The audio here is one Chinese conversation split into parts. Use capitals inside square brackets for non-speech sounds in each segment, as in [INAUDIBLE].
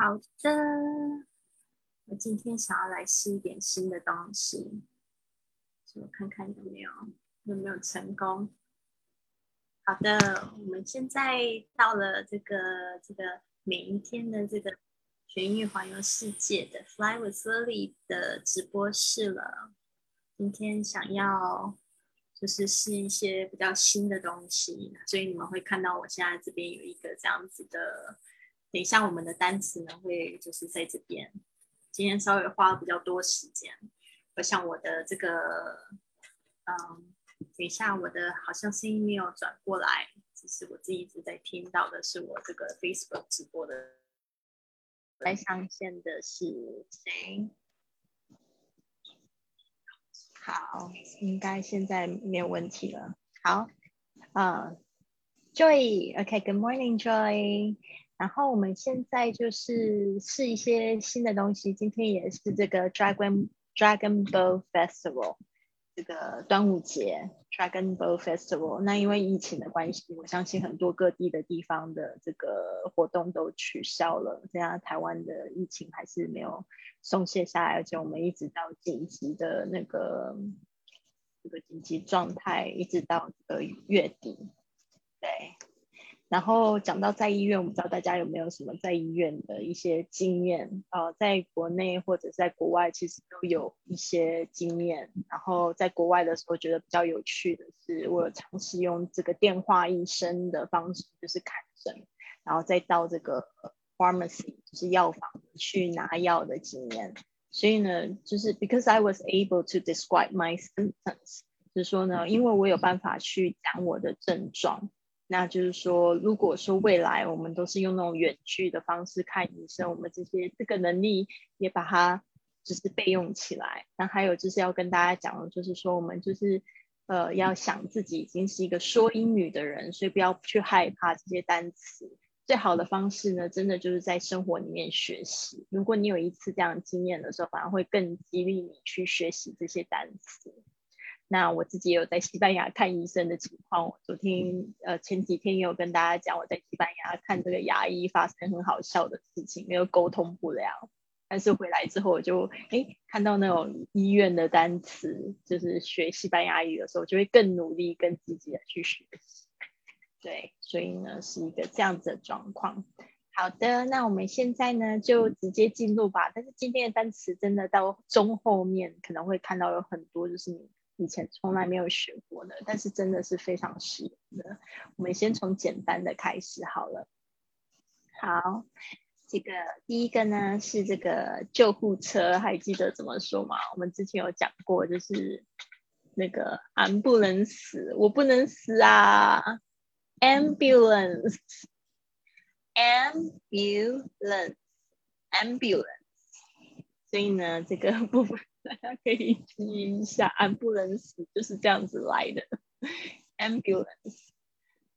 好的，我今天想要来试一点新的东西，我看看有没有有没有成功。好的，我们现在到了这个这个每一天的这个学音乐环游世界的 Fly with Lily 的直播室了。今天想要就是试一些比较新的东西，所以你们会看到我现在这边有一个这样子的。等一下，我们的单词呢会就是在这边。今天稍微花了比较多时间，我想我的这个，嗯，等一下我的好像声音没有转过来，只是我自己一直在听到的是我这个 Facebook 直播的。来上线的是谁？好，应该现在没有问题了。好，啊，Joy，OK，Good morning，Joy。然后我们现在就是试一些新的东西。今天也是这个 Dragon Dragon Boat Festival，这个端午节 Dragon Boat Festival。那因为疫情的关系，我相信很多各地的地方的这个活动都取消了。这样台湾的疫情还是没有松懈下来，而且我们一直到紧急的那个这个紧急状态，一直到呃月底，对。然后讲到在医院，我不知道大家有没有什么在医院的一些经验啊？在国内或者在国外，其实都有一些经验。然后在国外的时候，觉得比较有趣的是，我尝试用这个电话医生的方式，就是看诊，然后再到这个 pharmacy，就是药房去拿药的经验。所以呢，就是 because I was able to describe my symptoms，就是说呢，因为我有办法去讲我的症状。那就是说，如果说未来我们都是用那种远距的方式看医生，我们这些这个能力也把它就是备用起来。那还有就是要跟大家讲的，就是说我们就是呃要想自己已经是一个说英语的人，所以不要去害怕这些单词。最好的方式呢，真的就是在生活里面学习。如果你有一次这样经验的时候，反而会更激励你去学习这些单词。那我自己也有在西班牙看医生的情况，我昨天呃前几天也有跟大家讲，我在西班牙看这个牙医发生很好笑的事情，没有沟通不了。但是回来之后，我就哎看到那种医院的单词，就是学西班牙语的时候，就会更努力、更积极的去学习。对，所以呢是一个这样子的状况。好的，那我们现在呢就直接进入吧。但是今天的单词真的到中后面可能会看到有很多就是。以前从来没有学过的，但是真的是非常实用的。我们先从简单的开始好了。好，这个第一个呢是这个救护车，还记得怎么说吗？我们之前有讲过，就是那个 ambulance，我不能死啊，ambulance，ambulance，ambulance。[LAUGHS] 所以呢，这个部分。大 [LAUGHS] 家可以记一下，ambulance 就是这样子来的，[LAUGHS] ambulance。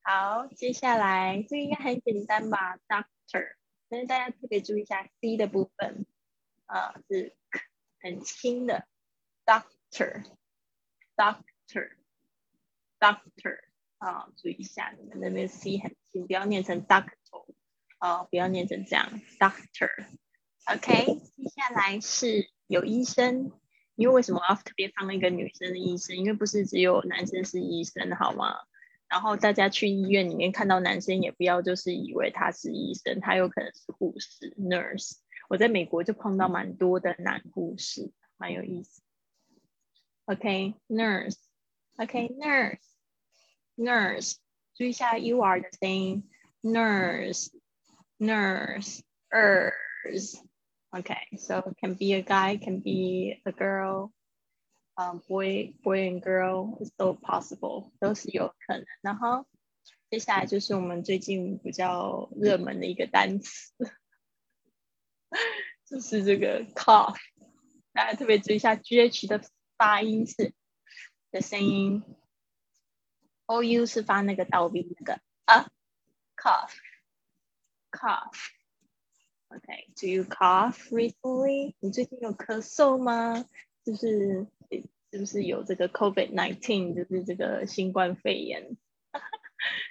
好，接下来这应该很简单吧，doctor。但是大家特别注意一下 C 的部分，啊，是很轻的，doctor，doctor，doctor。啊，注意一下你们那边 C 很轻，不要念成 doctor，啊，不要念成这样，doctor。OK，接下来是有医生。因为为什么要特别放一个女生的医生？因为不是只有男生是医生，好吗？然后大家去医院里面看到男生，也不要就是以为他是医生，他有可能是护士 （nurse）。我在美国就碰到蛮多的男护士，蛮有意思。OK，nurse，OK，nurse，nurse，注意一下 U ARE 的声音，nurse，nurse，ers。Okay, so it can be a guy, can be a girl, um, boy, boy and girl is still possible，都是有可能。然后接下来就是我们最近比较热门的一个单词，就是这个 cough。[LAUGHS] 大家特别注意一下 GH 的发音是的声音，OU 是发那个倒鼻那个啊，cough，cough。 Okay, do you cough recently? 你最近有咳嗽吗？就是是不是有这个 COVID nineteen，就是这个新冠肺炎？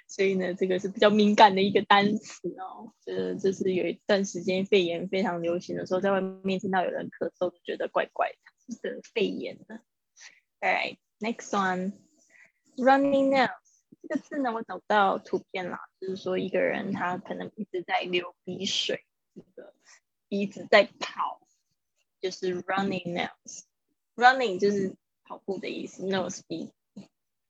所以呢，这个是比较敏感的一个单词哦。就是，就是有一段时间肺炎非常流行的时候，在外面听到有人咳嗽，就觉得怪怪的，是肺炎的。Alright, next one, running nose。这个字呢，我找不到图片了，就是说一个人他可能一直在流鼻水，个一直在跑，就是 running nose。Running 就是跑步的意思，nose 鼻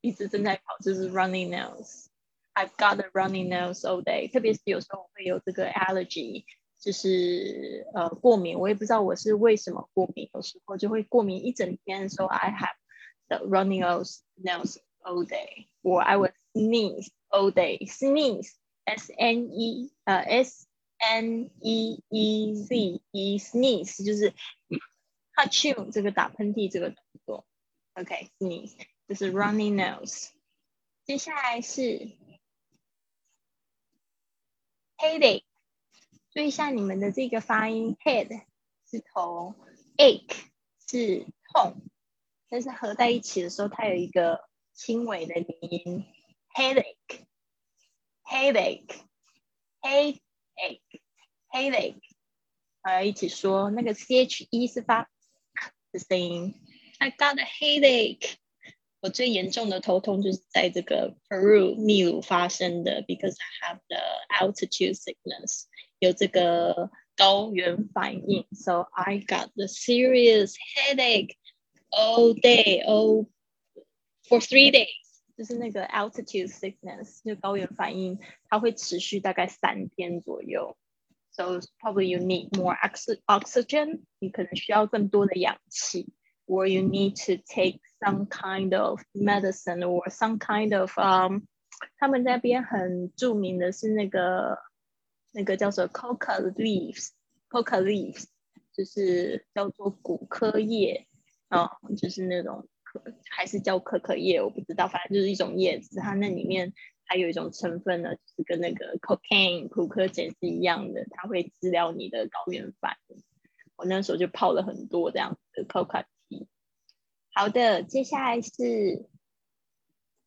一直正在跑，就是 running nose。I've got a running nose all day。特别是有时候我会有这个 allergy，就是呃过敏，我也不知道我是为什么过敏，有时候就会过敏一整天。So I have the running nose nose all day, or I would sneeze all day. Sneeze, S N E 呃 S N E E Z E sneeze 就是哈啾这个打喷嚏这个动作。OK，sneeze 就是 running nose。接下来是 headache，注意一下你们的这个发音，head 是头，ache 是痛，但是合在一起的时候，它有一个轻微的鼻音，headache，headache，head ，headache，headache，headache，headache，呃，一起说那个 c h e 是发的声音，I got a headache。我最严重的头痛就是在这个 Peru 秘鲁发生的，because I have the altitude sickness，有这个高原反应，so I got the serious headache all day, all for three days，就是那个 altitude sickness，就高原反应，它会持续大概三天左右。 So probably you need more oxygen，你可能需要更多的氧气。or you need to take some kind of medicine or some kind of um，他们那边很着名的是那个那个叫做 coca leaves，coca leaves 就是叫做骨科叶啊、哦，就是那种还是叫可可叶，我不知道，反正就是一种叶子，它那里面 还有一种成分呢，就是跟那个 cocaine 苦科碱是一样的，它会治疗你的高原反应。我那时候就泡了很多这样的 coca tea 好的，接下来是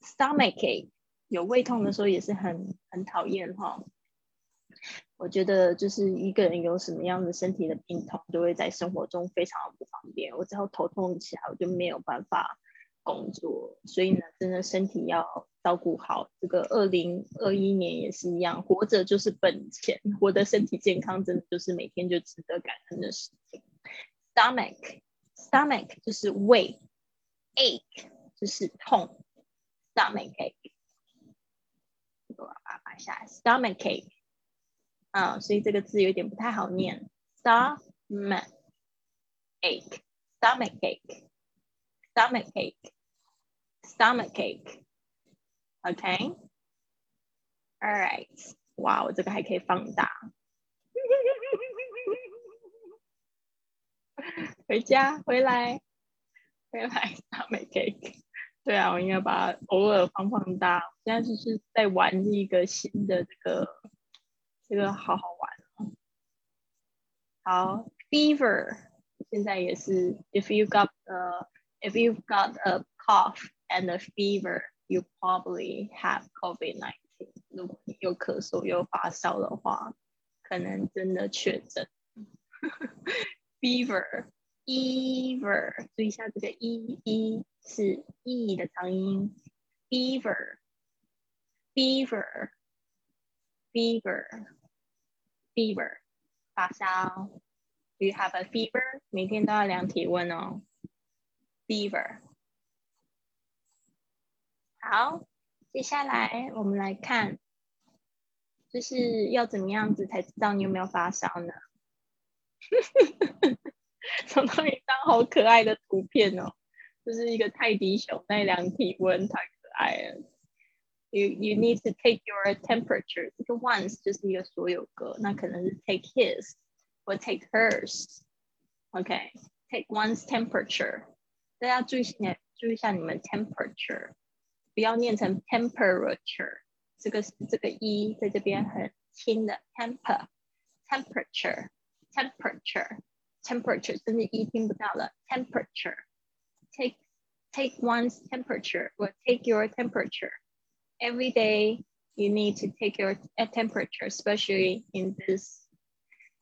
stomachache，有胃痛的时候也是很很讨厌哈。我觉得就是一个人有什么样的身体的病痛，就会在生活中非常的不方便。我只要头痛起来，我就没有办法工作。所以呢，真的身体要照顾好。这个二零二一年也是一样，活着就是本钱，活的身体健康真的就是每天就值得感恩的事情。stomach，stomach 就是胃。ache 就是痛，stomach ache，我把它拔下来，stomach ache，啊，所以这个字有点不太好念，stomach ache，stomach ache，stomach ache ache，stomach ache，stomach ache，OK，All right，哇，我这个还可以放大，回家回来。原来他没给，对啊，我应该把它偶尔放放大。现在就是在玩一个新的这个，这个好好玩哦。好，fever，现在也是，if you got a if you've got a cough and a fever，you probably have COVID nineteen。如果你有咳嗽又发烧的话，可能真的确诊。[LAUGHS] fever。Ever，注意一下这个 e e 是 e 的长音。Fever，fever，fever，fever，发烧。Do you have a fever？每天都要量体温哦。Fever。 好，接下来我们来看，就是要怎么样子才知道你有没有发烧呢？找到一张好可爱的图片哦，就是一个泰迪熊在量体温，太可爱了。You you need to take your temperature，这个 once 就是一个所有格，那可能是 take his 或 take hers。OK，take one's temperature。大家注意下，注意一下你们 temperature，不要念成 temperature，这个这个 e 在这边很轻的 temper，temperature，temperature。temperature 甚至一听不到了。temperature take take one's temperature or take your temperature every day you need to take your temperature, especially in this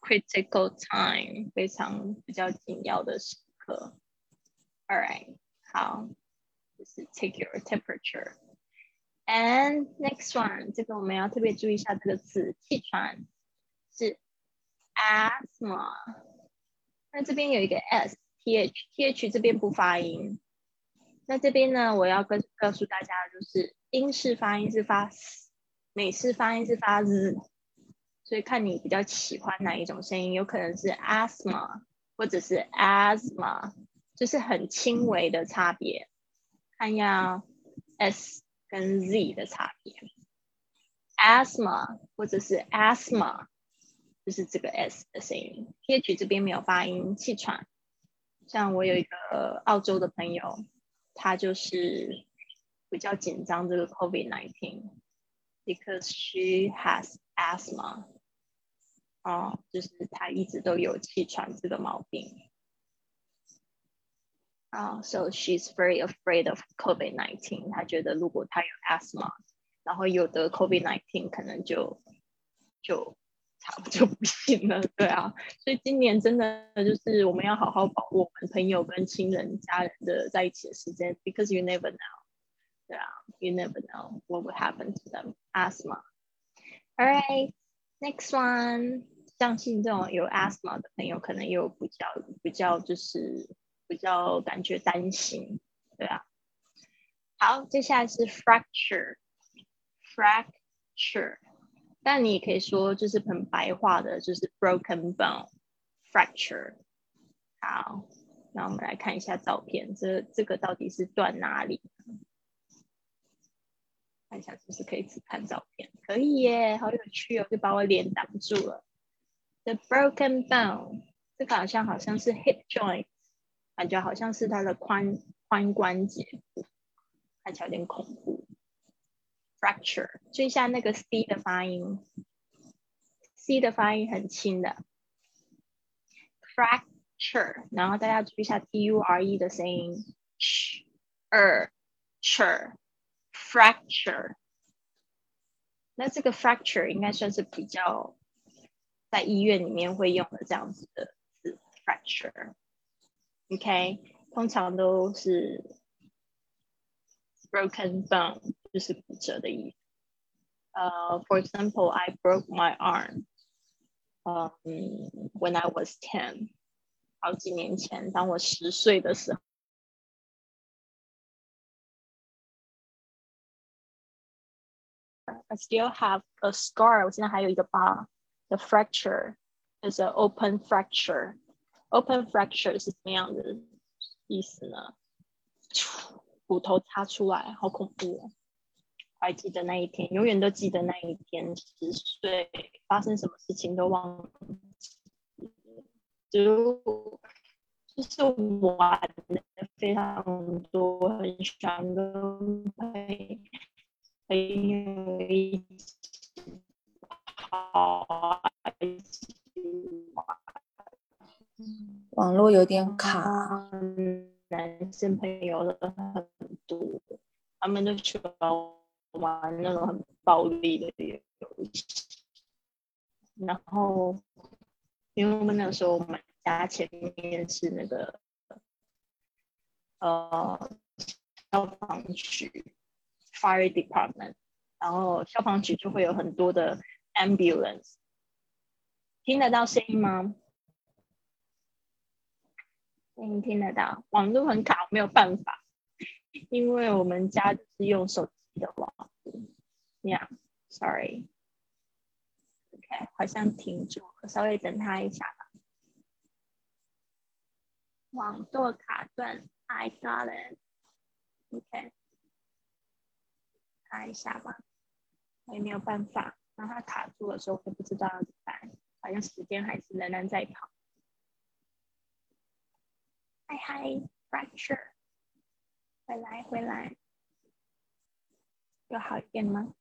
critical time，非常比较紧要的时刻。All right，好， 是 take your temperature。And next one，这个我们要特别注意一下这个词，气喘是 asthma。那这边有一个 s，t h，t h 这边不发音。那这边呢，我要跟告诉大家，就是英式发音是发 s，美式发音是发 z，所以看你比较喜欢哪一种声音，有可能是 asthma 或者是 asthma，就是很轻微的差别。看一下 s 跟 z 的差别，asthma 或者是 asthma，就是这个 s 的声音。H 这边没有发音，气喘。像我有一个澳洲的朋友。他就是比较紧张这个 COVID nineteen because she has asthma，哦，就是他一直都有气喘这个毛病。啊，so she's very afraid of COVID nineteen。他觉得如果他有 asthma，然后有的 COVID nineteen，可能就就差不多不行了。对啊，所以今年真的就是我们要好好保护我们朋友跟亲人、家人的在一起的时间，because [LAUGHS] you never know。对啊，you never know what will happen to them. Asthma. All right, next one。相信这种有 asthma 的朋友，可能有比较比较就是 比较感觉担心。对啊，好，接下来是 fracture。fracture。但你也可以说，就是很白话的，就是 broken bone fracture。好，那我们来看一下照片，这这个到底是断哪里？看一下是不是可以只看照片？可以耶，好有趣哦，就把我脸挡住了。The broken bone，这个好像好像是 hip joint，感觉好像是它的髋髋关节，看起来有点恐怖。fracture，注意一下那个 c 的发音，c 的发音很轻的，fracture，然后大家注意一下 t u r e 的声音，ch er ch fracture，那这个 fracture 应该算是比较在医院里面会用的这样子的字，fracture ，fracture，OK，通常都是 broken bone。就是骨折的意思。呃、uh,，For example, I broke my arm. Um, when I was ten，好几年前，当我十岁的时候。I still have a scar. 我现在还有一个疤。The fracture is an open fracture. Open fracture 是什么样的意思呢？骨头擦出来，好恐怖哦！还记得那一天，永远都记得那一天。十岁发生什么事情都忘记，就就是玩的非常多，很喜欢跟朋友一起跑，一起玩。网络有点卡，男生朋友的很多，他们都喜欢。玩那种很暴力的游戏，然后因为我们那时候我们家前面是那个呃消防局 fire department，然后消防局就会有很多的 ambulance，听得到声音吗？听得到，网络很卡，没有办法，因为我们家是用手机。的网，Yeah，Sorry，OK，好像停住了，稍微等他一下吧。网络卡顿，I got it，OK，看一下吧，我也没有办法，当它卡住的时候，我不知道要怎么办，好像时间还是仍然在跑。嗨嗨，Fracture，回来回来。有好一点吗？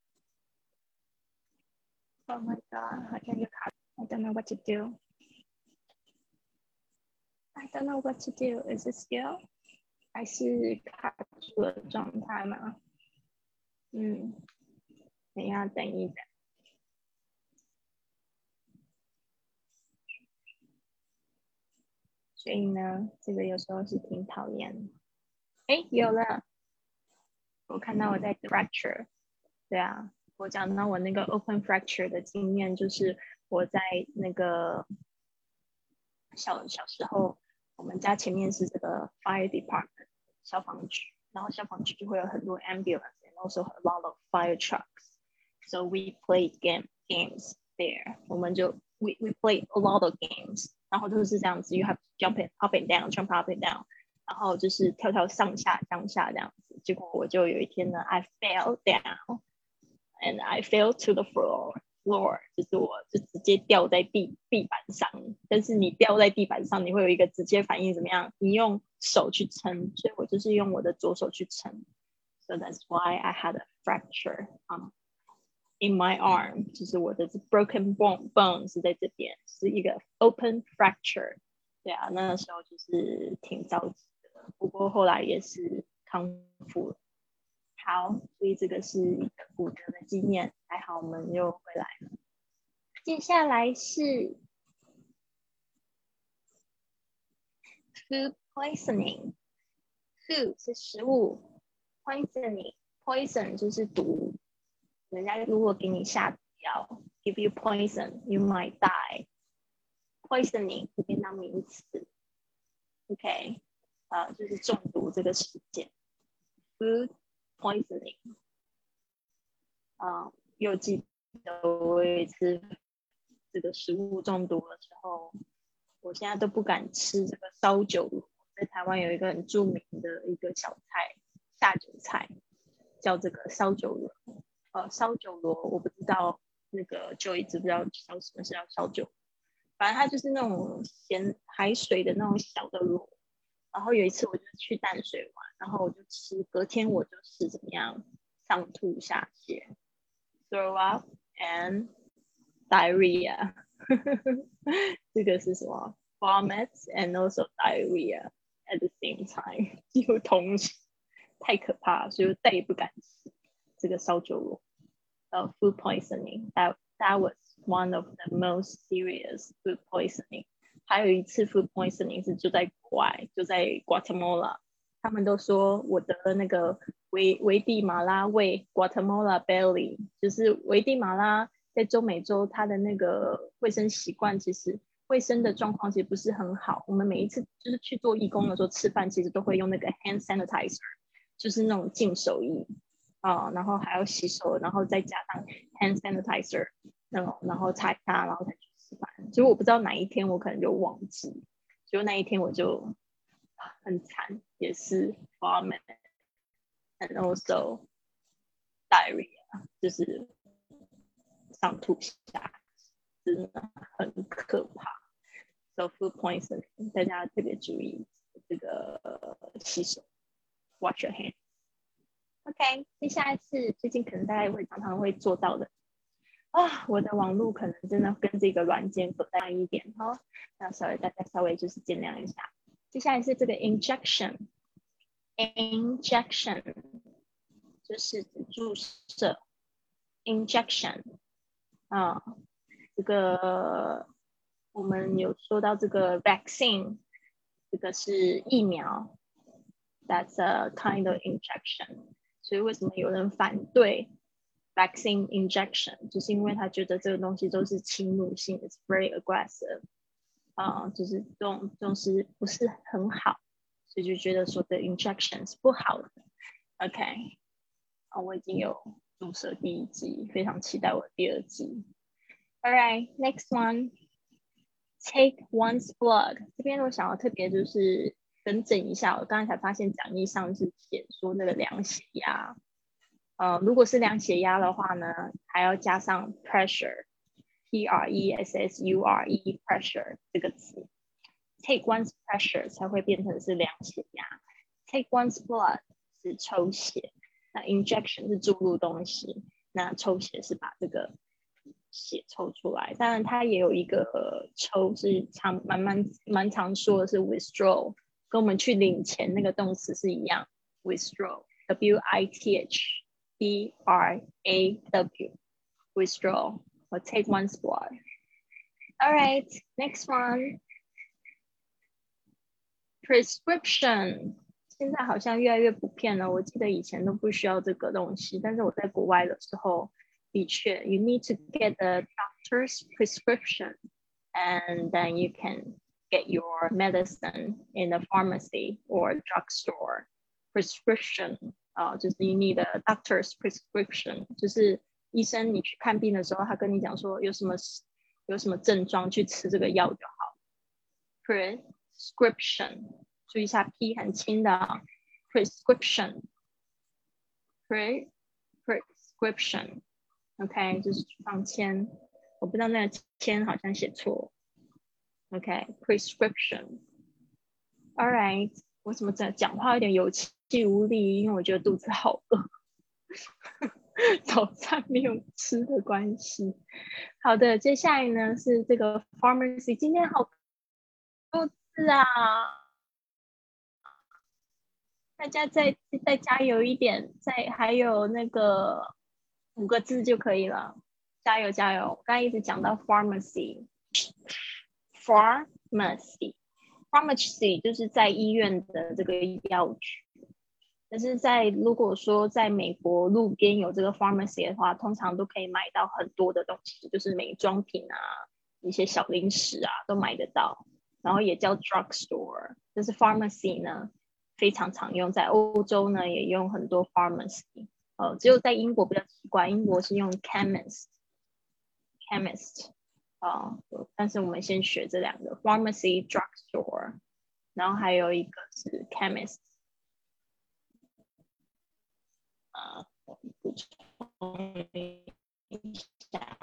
Oh my god！好像又卡，I don't know what to do. I don't know what to do. Is it still？还是卡住的状态吗？嗯， 等一下，等一等。 所以呢，这个有时候是挺讨厌。哎，有了，我看到我在 fracture。对啊，我讲到我那个 open fracture 的经验，就是我在那个小小时候，我们家前面是这个 fire department 消防局，然后消防局就会有很多 ambulance，and also a lot of fire trucks。So we played game games there。我们就 we we played a lot of games。 然后都是这样子，you have jump it up and down，jump up and down，然后就是跳跳上下上下这样子。结果我就有一天呢，I fell down，and I fell to the floor，floor 就是我就直接掉在地地板上。但是你掉在地板上，你会有一个直接反应怎么样？你用手去撑，所以我就是用我的左手去撑。So that's why I had a fracture. Um, in my arm，就是我的 broken bone bone 是在这边，是一个 open fracture。对啊，那个时候就是挺着急的，不过后来也是康复了。好，所以这个是一个骨折的经验，还好我们又回来了。接下来是 food poisoning，food 是食物，poisoning poison 就是毒。人家如果给你下毒药，give you poison，you might die。poisoning 这边当名词，OK，啊，就是中毒这个事件，food poisoning。啊，又记得我有一次这个食物中毒的时候，我现在都不敢吃这个烧酒螺。在台湾有一个很著名的一个小菜，下酒菜，叫这个烧酒螺。呃，烧酒螺，我不知道那个就一直不知道烧什么是要烧酒，反正它就是那种咸海水的那种小的螺。然后有一次我就去淡水玩，然后我就吃，隔天我就是怎么样上吐下泻，throw up and diarrhea，[LAUGHS] 这个是什么？vomit and also diarrhea at the same time，[LAUGHS] 几乎同时，太可怕，所以我再也不敢吃。这个烧酒炉，呃，food poisoning that that was one of the most serious food poisoning。还有一次 food poisoning 是就在国外，就在 Guatemala，他们都说我得了那个维维地马拉胃 Guatemala belly，就是维地马拉在中美洲它的那个卫生习惯其实卫生的状况其实不是很好。我们每一次就是去做义工的时候吃饭，其实都会用那个 hand sanitizer，就是那种净手液。啊，然后还要洗手，然后再加上 hand sanitizer，那种然后擦擦，然后才去吃饭。结果我不知道哪一天我可能就忘记，结果那一天我就很惨，也是 vomit，and also diarrhea，就是上吐下泻，真的很可怕。So food poisoning，大家特别注意这个洗手，wash your hands。OK，接下来是最近可能大家会常常会做到的。啊，我的网络可能真的跟这个软件不大一点哈，那稍微大家稍微就是见谅一下。接下来是这个 injection，injection 就是注射，injection 啊，这个我们有说到这个 vaccine，这个是疫苗，that's a kind of injection。所以为什么有人反对 vaccine injection？就是因为他觉得这个东西都是侵入性，it's very aggressive，啊，就是这种东西不是很好？所以就觉得说的 injection 是不好的。OK，啊，我已经有注射第一剂，非常期待我第二剂。All right，next one，take one's blood。这边我想要特别就是。更正一下，我刚才才发现讲义上是写说那个量血压，呃，如果是量血压的话呢，还要加上 pressure，p r e s s u r e pressure 这个词，take one's pressure 才会变成是量血压，take one's blood 是抽血，那 injection 是注入东西，那抽血是把这个血抽出来，当然它也有一个抽是常蛮蛮蛮常说的是 withdraw。跟我们去领钱那个动词是一样，withdraw，w i t h B R A W withdraw or take one spot. All right, next one. Prescription 现在好像越来越普遍了。我记得以前都不需要这个东西，但是我在国外的时候，的确，you need to get a doctor's prescription, and then you can get your medicine in the pharmacy or drugstore. Prescription 啊，就是 you need a doctor's prescription，就是医生你去看病的时候，他跟你讲说有什么有什么症状，去吃这个药就好。Prescription，注意一下 P 很轻的，prescription，pre prescription，OK，就是放铅，我不知道那个铅好像写错 ，OK，prescription，All right，我怎么在讲话有点有气无力？因为我觉得肚子好饿。早餐没有吃的关系。好的，接下来呢是这个 pharmacy。今天好多字啊，大家再再加油一点，再还有那个五个字就可以了。加油加油！刚刚一直讲到 pharmacy Pharmacy，pharmacy 就是在医院的这个药局。但是在如果说在美国路边有这个 pharmacy 的话，通常都可以买到很多的东西，就是美妆品啊，一些小零食啊都买得到。然后也叫 drug store，就是 pharmacy 呢非常常用，在欧洲呢也用很多 pharmacy。呃，只有在英国比较奇怪，英国是用 chemist，chemist 啊。但是我们先学这两个 pharmacy drug store，然后还有一个是 chemist。啊，补充一下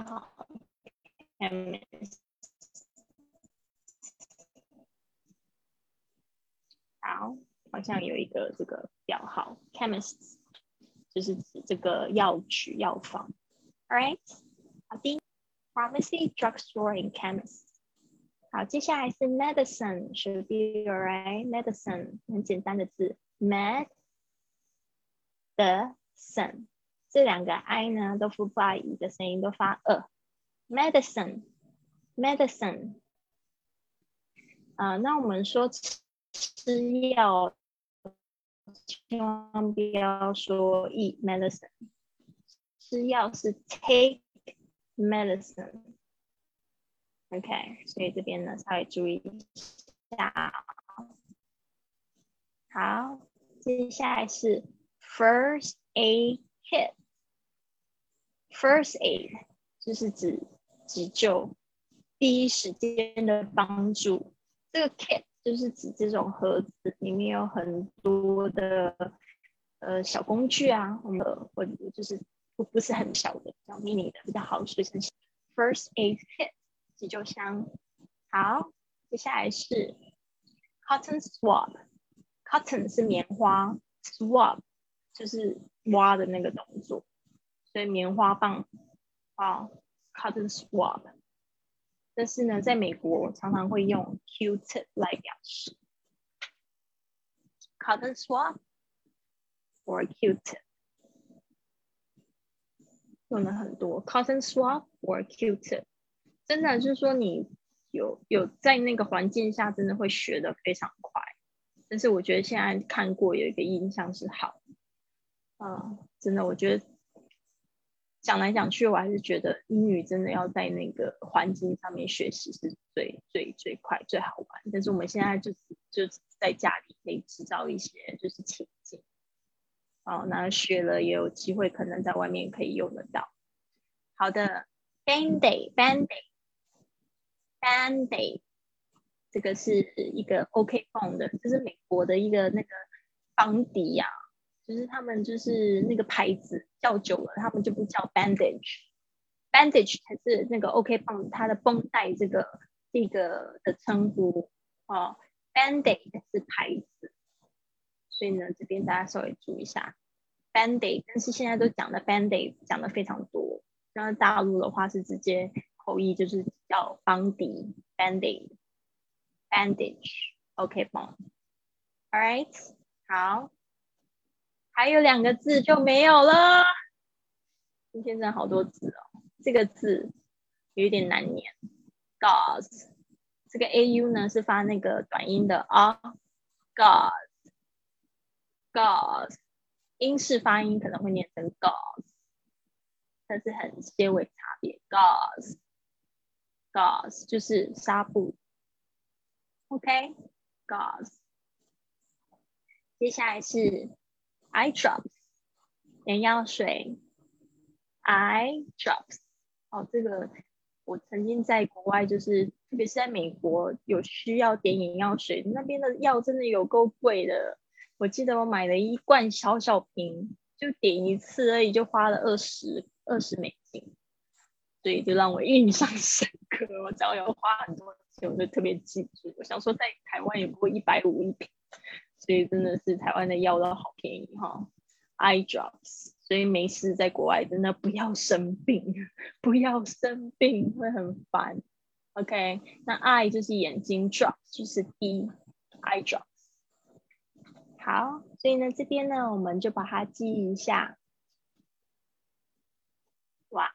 ，chemist，好，好像有一个这个表号，chemist 就是指这个药局、药房。All right，好的 ，pharmacy, drugstore, and chemist。好，接下来是 medicine，should be alright，medicine 很简单的字，med。的 son 这两个 i 呢都不发一的声音，都发呃。medicine，medicine，啊，那我们说吃药，千万不要说 eat medicine，吃药是 take medicine，OK，所以这边呢稍微注意一下。好，接下来是。First aid kit. First aid 就是指急救，第一时间的帮助。这个 kit 就是指这种盒子，里面有很多的呃小工具啊，或者或者就是不不是很小的，小 mini 的比较好随身携。First aid kit 急救箱。好，接下来是 cotton swab。Cotton 是棉花，swab。就是挖的那个动作，所以棉花棒啊，cotton swab。但是呢，在美国常常会用 Q-tip 来表示 cotton swab or Q-tip，用了很多 cotton swab or Q-tip。真的就是说，你有有在那个环境下，真的会学的非常快。但是我觉得现在看过有一个印象是好。啊，真的，我觉得讲来讲去，我还是觉得英语真的要在那个环境上面学习是最最最快最好玩。但是我们现在就是就在家里可以制造一些就是情境，哦，那学了也有机会可能在外面可以用得到。好的，Band-Aid，Band-Aid，Band-Aid，这个是一个 OK 放的，这是美国的一个那个邦迪呀。就是他们就是那个牌子叫久了，他们就不叫 bandage，bandage 才是那个 OK 棒它的绷带这个这个的称呼哦，bandaid 是牌子，所以呢这边大家稍微注意一下 bandaid，但是现在都讲的 bandaid 讲的非常多，像大陆的话是直接口译就是叫邦迪 bandaid，bandage OK 棒，All right，好。还有两个字就没有了，今天真的好多字哦，这个字有一点难念。Gauze，这个 A U 呢是发那个短音的啊，Gauze，Gauze，英式发音可能会念成 Gauze，但是很些微差别。Gauze，Gauze 就是纱布。OK，Gauze。接下来是 eye drops，眼药水，eye drops。哦，这个我曾经在国外，就是特别是在美国，有需要点眼药水，那边的药真的有够贵的。我记得我买了一罐小小瓶，就点一次而已，就花了二十二十美金，所以就让我印象深刻。我只要要花很多钱，我就特别记住。我想说，在台湾也不过一百五一瓶。所以真的是台湾的药都好便宜哈，eye drops。所以没事，在国外真的不要生病，[LAUGHS] 不要生病会很烦。OK，那 eye 就是眼睛，drops 就是滴，eye drops。好，所以呢这边呢我们就把它记一下。哇，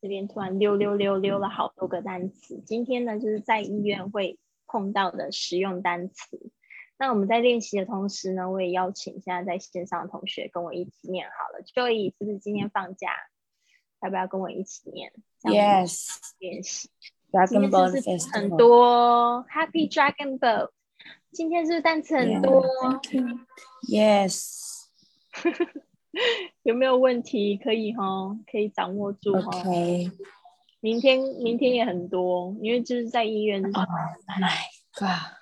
这边突然溜溜溜溜了好多个单词。今天呢就是在医院会碰到的实用单词。那我们在练习的同时呢，我也邀请现在在线上的同学跟我一起念好了。Joy 是不是今天放假？要不要跟我一起念？Yes。练习。Dragon Boat 很多。Happy Dragon Boat。今天是不是单词很多？Yes。[LAUGHS] 有没有问题？可以哈，可以掌握住哈。OK。明天明天也很多，因为就是在医院。Oh my god。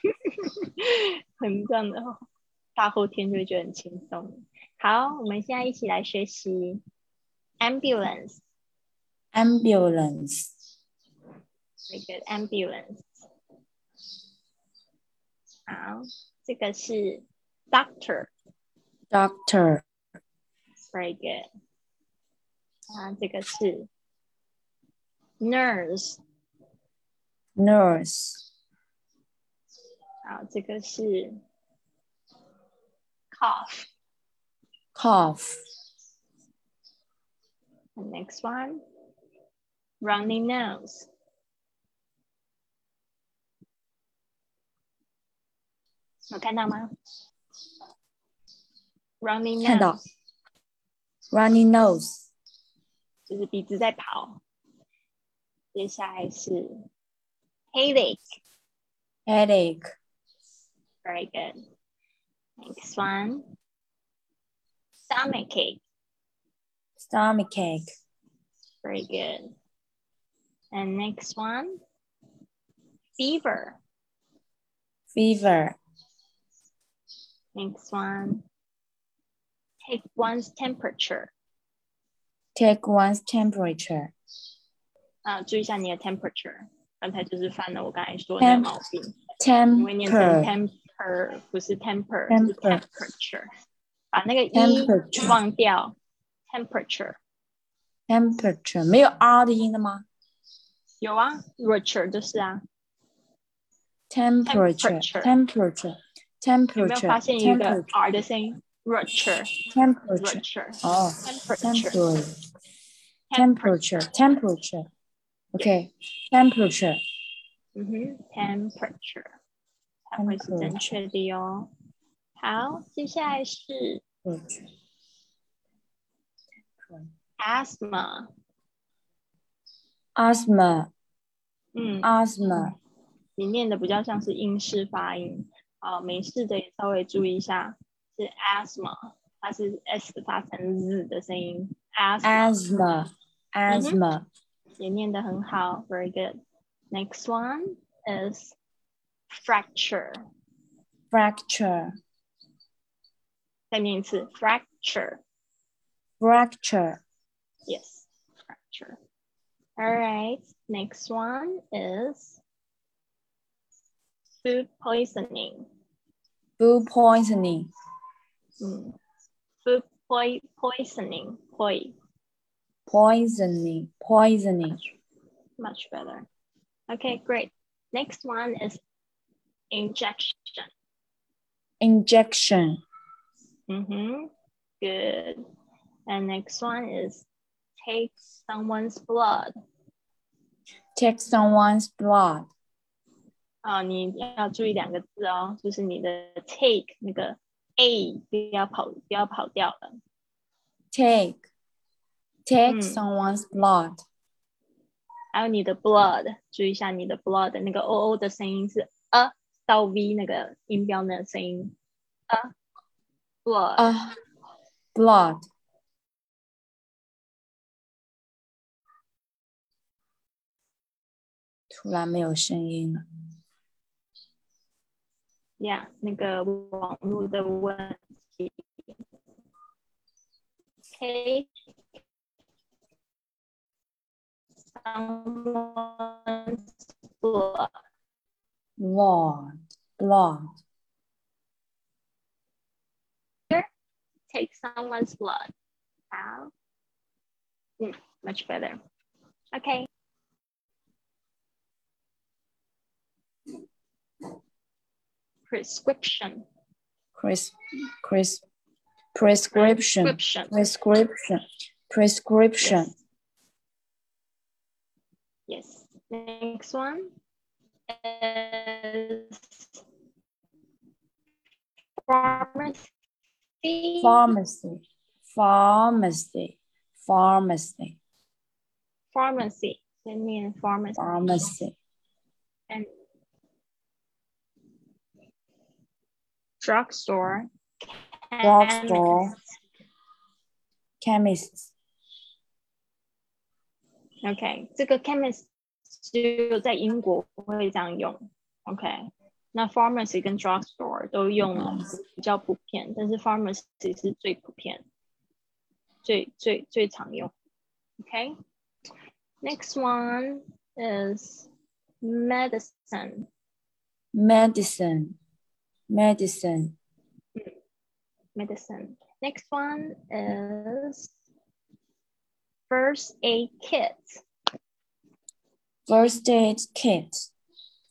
[LAUGHS] 很这样的，大后天就会觉得很轻松。好，我们现在一起来学习 ambulance。ambulance。那个 ambulance。好，这个是 doctor。doctor。Very good。啊，这个是 nurse。nurse。好，这个是 cough。cough。The next one, runny nose. 有看到吗？Runny nose。看到。Runny nose。就是鼻子在跑。接下来是 headache。headache。Very good. Next one. Stomach ache. Stomach ache. Very good. And next one. Fever. Fever. Next one. Take one's temperature. Take one's temperature. 啊，注意一下你的 temperature，刚才就是犯了我刚才说的那个毛病。temper 不是 temper，是 temperature，把那个 e 忘掉，temperature。temperature 没有 r 的音的吗？有啊，temperature 就是啊。 temperature，temperature，temperature。有没有发现一个 r 的声音？temperature，temperature。哦，temperature，temperature，temperature。OK，temperature。嗯哼，temperature。才会是正确的哟。好，接下来是 asthma。asthma。嗯，asthma。你念的比较像是英式发音， 啊，美式的也稍微注意一下，是 asthma，它是 s 发成 z 的声音。asthma，asthma，也念得很好，very good。Next one is fracture fracture 再念一次 fracture fracture yes fracture all right next one is food poisoning food poisoning mm. food poi poisoning poi poisoning poisoning much, much better okay great next one is Injection. Injection. Mm-hmm. Good. And next one is take someone's blood。take someone's blood. 啊，你要注意两个字哦，就是你的 take 那个 a 不要跑，不要跑掉了。Take, take 嗯 someone's blood. 还有你的 blood，注意一下你的 blood 那个 o o 的声音是 a 到 v 那个音标的声音，a blood。Ah, blood. 突然没有声音了。呀那个网络的问题。Take someone's blood. Blood, blood. Take someone's blood. How? Mm, much better. Okay. Prescription. Chris, Chris, prescription, Prescription. prescription, prescription. Yes. Next one is pharmacy. Pharmacy, pharmacy, pharmacy, pharmacy. pharmacy. pharmacy. And drugstore. Drugstore. Chemist, OK，这个 chemist 只有在英国会这样用。OK，那 pharmacy 跟 drugstore 都用比较普遍，但是 pharmacy 是最普遍、最最最常用。OK，next、one is medicine. medicine, medicine, Medicine. Next one is first aid kit. first aid kit,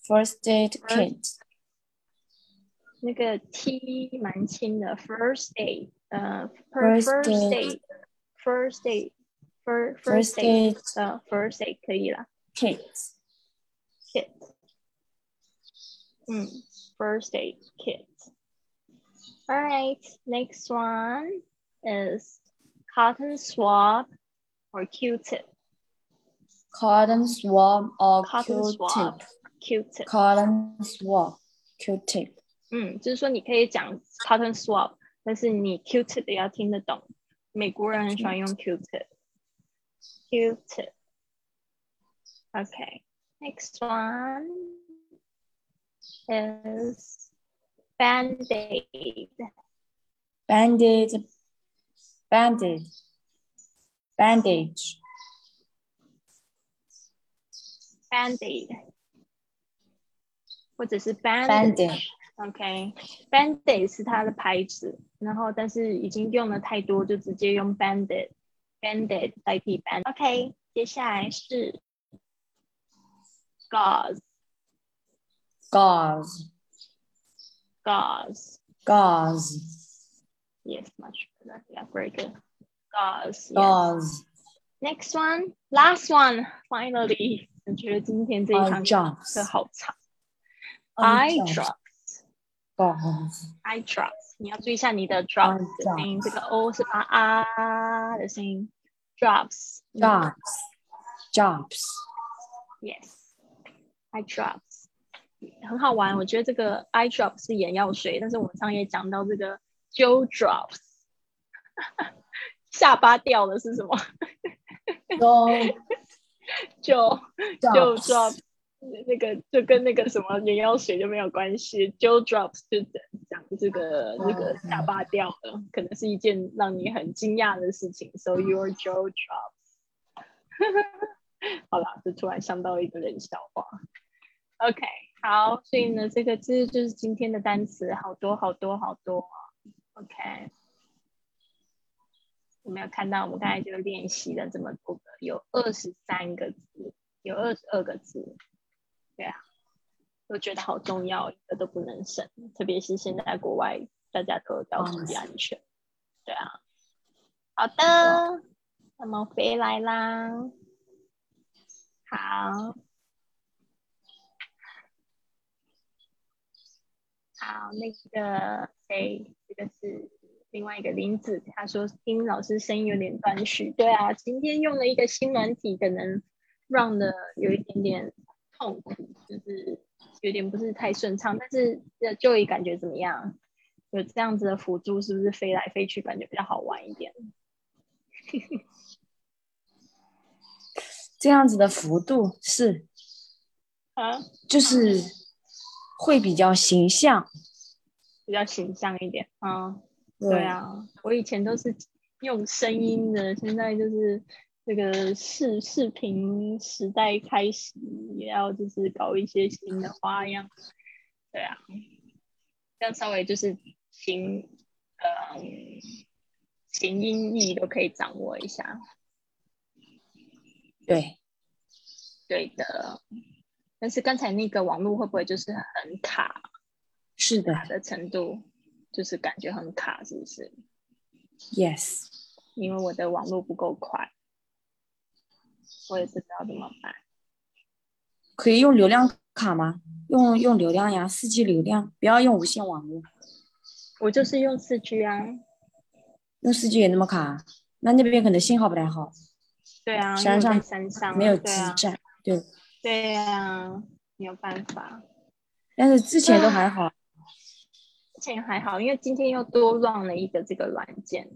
first aid First- kit, 那个 T 蛮轻的，first aid，呃，per- First first aid aid，first aid，fir first first aid， aid 呃，first aid 可以啦 kit, ，kit，嗯 ，first aid kit。All right, next one is cotton swab or Q-tip. cotton swab or Cotton swab, Q-tip, Q-tip。 cotton swab, Q-tip. 嗯，就是说你可以讲 cotton swab，但是你 Q-tip 也要听得懂。美国人很喜欢用 Q-tip。Q-tip。Okay. Next one Is band-aid. Bandage, bandage, bandage, Band-aid，或者是 Band-aid bandage。OK，Band-aid 是它的牌子，然后但是已经用的太多，就直接用 Band-aid，Band-aid 代替 Band。OK，接下来是 gauze。gauze, gauze. gauze, Yes, much better. Yeah, very good. Gauze. Yes. gauze, Next one, last one. Finally，我觉得今天这一 eye 堂课 drops, 好长。 eye Eye drops, drops, gauze, eye drops. 你要注意一下你的 drops 的声音，这个 o 是发啊的声音。Drops. drops, drops. Yes. Eye drops. 很好玩，我觉得这个 eye drop 是眼药水，但是我们上也讲到这个 jaw drops，[LAUGHS] 下巴掉的是什么就 [LAUGHS] 就 drops, drop 那个就跟那个什么眼药水就没有关系，jaw drops 就讲这个那个下巴掉了，可能是一件让你很惊讶的事情。So your jaw drops。[LAUGHS] 好啦，就突然想到一个冷笑话。OK，好，所以呢，这个字就是今天的单词，好多好多好多。OK，有没有看到？我们刚才就练习了这么多个，有二十三个字，有二十二个字。对啊，我觉得好重要，一个都不能省，特别是现在国外大家都要注意安全。对啊，好的，那么回来啦，好，好，那个谁，这个是另外一个林子，他说听老师声音有点断续，对啊，今天用了一个新软体，可能让的有一点点痛苦，就是有点不是太顺畅，但是就一感觉怎么样？有这样子的辅助，是不是飞来飞去感觉比较好玩一点？[LAUGHS] 这样子的幅度是啊，就是会比较形象，比较形象一点啊。对啊，我以前都是用声音的，现在就是这个视视频时代开始，也要就是搞一些新的花样。对啊，这样稍微就是形呃形音义都可以掌握一下。对，对的，但是刚才那个网络会不会就是很卡？是的，的程度就是感觉很卡，是不是？Yes，因为我的网络不够快，我也不知道怎么办。可以用流量卡吗？用用流量呀，四 G 流量，不要用无线网络。我就是用四 G 啊，用四 G 也那么卡？那那边可能信号不太好。对啊，山上山上没有基站，对对呀，没有办法。但是之前都还好，之前还好，因为今天又多乱了一个这个软件，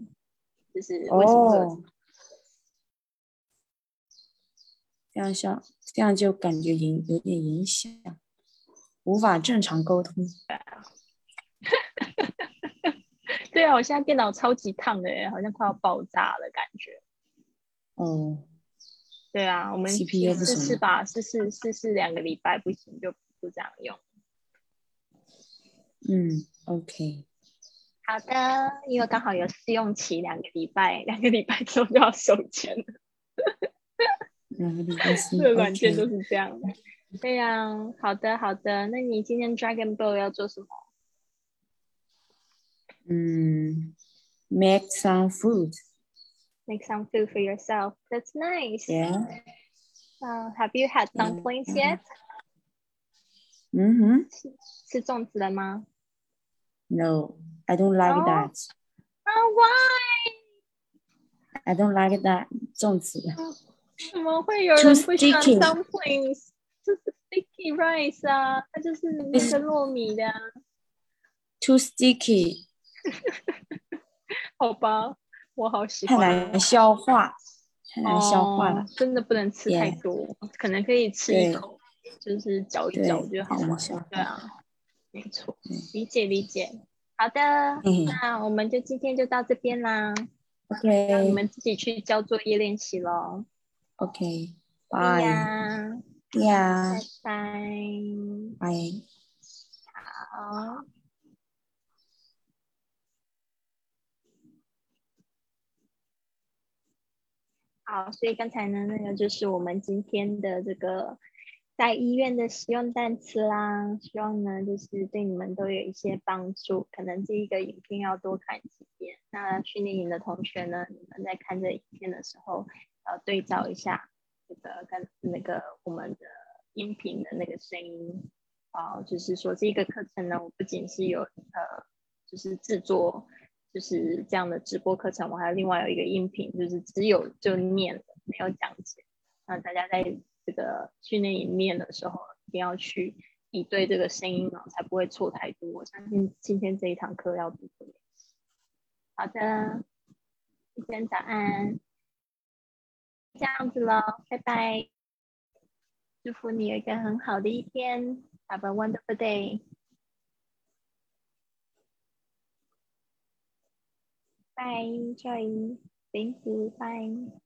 就是为什么？这样像这样就感觉影有点影响，无法正常沟通。[LAUGHS] 对啊，我现在电脑超级烫的，好像快要爆炸了感觉。哦，对啊，我们试试吧，试试试试两个礼拜不行就不这样用。嗯，OK。好的，因为刚好有试用期两个礼拜，两个礼拜之后就要收钱了。两个礼拜这个软件都是这样。对呀，好的好的，那你今天 Dragon Ball 要做什么？嗯，make some food。make some food for yourself. That's nice. Yeah. Uh, have you had dumplings yet? Mm-hmm. 吃粽子了吗？No, I don't like oh. that. Oh, why? I don't like that 粽子。怎么会有人不喜欢 dumplings？就是 sticky rice 啊，它就是那个糯米的。Too sticky. 好吧。我好喜欢，太难消化，太难消化了，真的不能吃太多，可能可以吃一口，就是嚼一嚼就好了。对啊，没错，理解理解。好的，那我们就今天就到这边啦。OK，你们自己去交作业练习喽。OK，拜呀，拜拜，拜，好。好，所以刚才呢，那个就是我们今天的这个在医院的使用单词啦。希望呢，就是对你们都有一些帮助。可能这一个影片要多看几遍。那训练营的同学呢，你们在看这影片的时候，要，对照一下这个跟那个我们的音频的那个声音。啊，就是说这个课程呢，我不仅是有呃，就是制作。就是这样的直播课程，我还有另外有一个音频，就是只有就念没有讲解。那大家在这个训练营面的时候，一定要去比对这个声音哦，才不会错太多。我相信今天这一堂课要读的。好的，一天早安，这样子喽，拜拜，祝福你有一个很好的一天，Have a wonderful day。Bye, Joy. Thank you. Bye.